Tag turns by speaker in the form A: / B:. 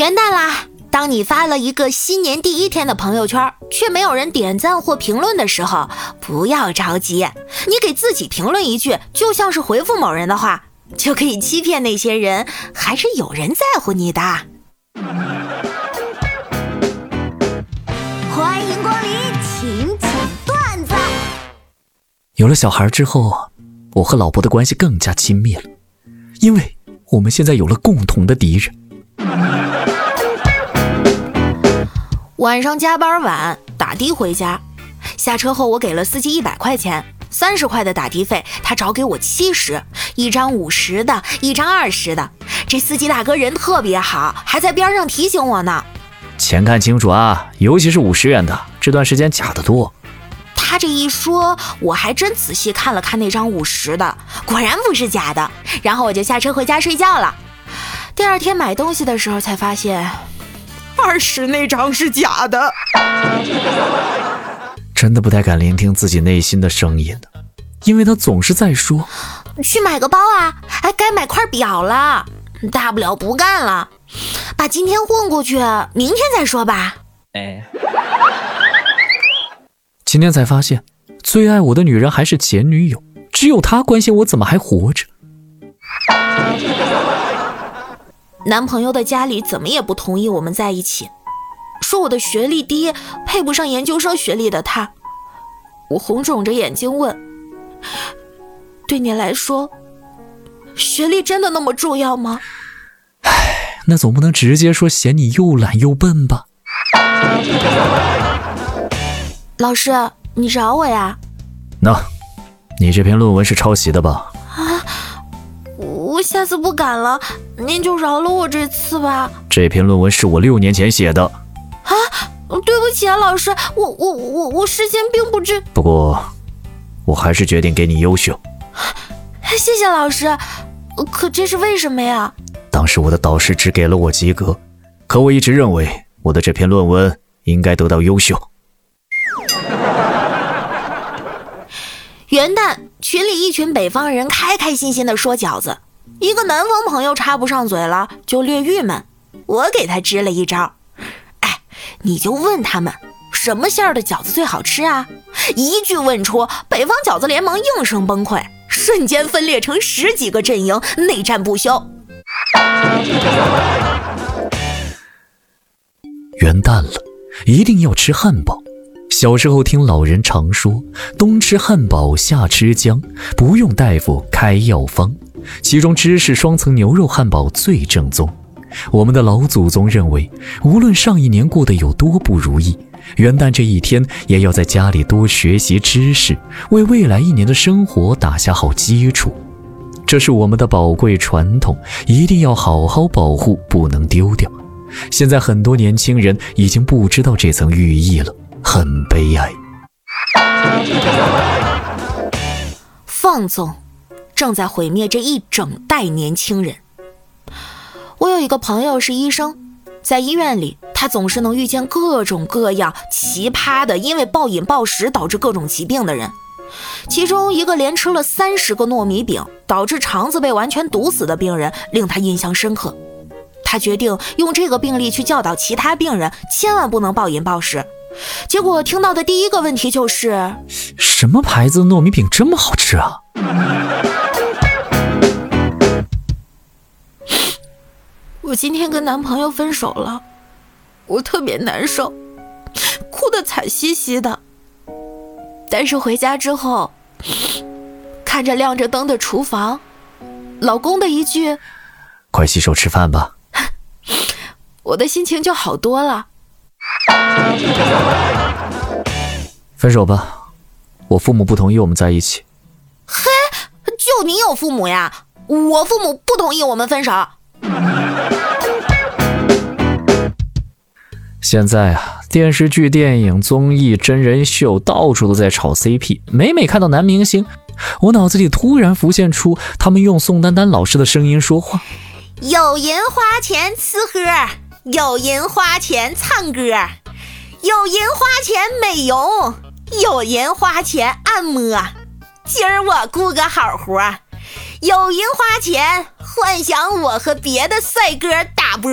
A: 元旦啦！当你发了一个新年第一天的朋友圈，却没有人点赞或评论的时候，不要着急，你给自己评论一句，就像是回复某人的话，就可以欺骗那些人，还是有人在乎你的。欢迎光临，请讲段子。
B: 有了小孩之后，我和老婆的关系更加亲密了，因为我们现在有了共同的敌人。
A: 晚上加班晚，打的回家，下车后我给了司机一百块钱，三十块的打的费，他找给我七十，一张五十的，一张二十的。这司机大哥人特别好，还在边上提醒我呢。
B: 钱看清楚啊，尤其是五十元的，这段时间假的多。
A: 他这一说，我还真仔细看了看那张五十的，果然不是假的。然后我就下车回家睡觉了。第二天买东西的时候才发现。二十那张是假的，
B: 真的不太敢聆听自己内心的声音因为他总是在说：“
A: 去买个包啊，哎，该买块表了，大不了不干了，把今天混过去，明天再说吧。”哎，
B: 今天才发现，最爱我的女人还是前女友，只有她关心我怎么还活着。
A: 男朋友的家里怎么也不同意我们在一起，说我的学历低，配不上研究生学历的他。我红肿着眼睛问：“对你来说，学历真的那么重要吗？”
B: 唉，那总不能直接说嫌你又懒又笨吧？
A: 老师，你找我呀？
B: 那，你这篇论文是抄袭的吧？
A: 啊我下次不敢了，您就饶了我这次吧。
B: 这篇论文是我六年前写的。
A: 啊，对不起啊，老师，我我我我事先并不知。
B: 不过，我还是决定给你优秀。
A: 谢谢老师，可这是为什么呀？
B: 当时我的导师只给了我及格，可我一直认为我的这篇论文应该得到优秀。
A: 元旦群里一群北方人开开心心的说饺子。一个南方朋友插不上嘴了，就略郁闷。我给他支了一招，哎，你就问他们什么馅儿的饺子最好吃啊？一句问出，北方饺子联盟应声崩溃，瞬间分裂成十几个阵营，内战不休。
B: 元旦了，一定要吃汉堡。小时候听老人常说，冬吃汉堡，夏吃姜，不用大夫开药方。其中芝士双层牛肉汉堡最正宗。我们的老祖宗认为，无论上一年过得有多不如意，元旦这一天也要在家里多学习知识，为未来一年的生活打下好基础。这是我们的宝贵传统，一定要好好保护，不能丢掉。现在很多年轻人已经不知道这层寓意了，很悲哀。
A: 放纵。正在毁灭这一整代年轻人。我有一个朋友是医生，在医院里，他总是能遇见各种各样奇葩的，因为暴饮暴食导致各种疾病的人。其中一个连吃了三十个糯米饼，导致肠子被完全堵死的病人，令他印象深刻。他决定用这个病例去教导其他病人，千万不能暴饮暴食。结果听到的第一个问题就是：
B: 什么牌子糯米饼这么好吃啊？
A: 我今天跟男朋友分手了，我特别难受，哭得惨兮兮的。但是回家之后，看着亮着灯的厨房，老公的一句“
B: 快洗手吃饭吧”，
A: 我的心情就好多了。
B: 分手吧，我父母不同意我们在一起。
A: 嘿，就你有父母呀？我父母不同意我们分手。
B: 现在啊，电视剧、电影、综艺、真人秀，到处都在炒 CP。每每看到男明星，我脑子里突然浮现出他们用宋丹丹老师的声音说话：
A: 有人花钱吃喝，有人花钱唱歌，有人花钱美容，有人花钱按摩。今儿我雇个好活，有人花钱幻想我和别的帅哥打波。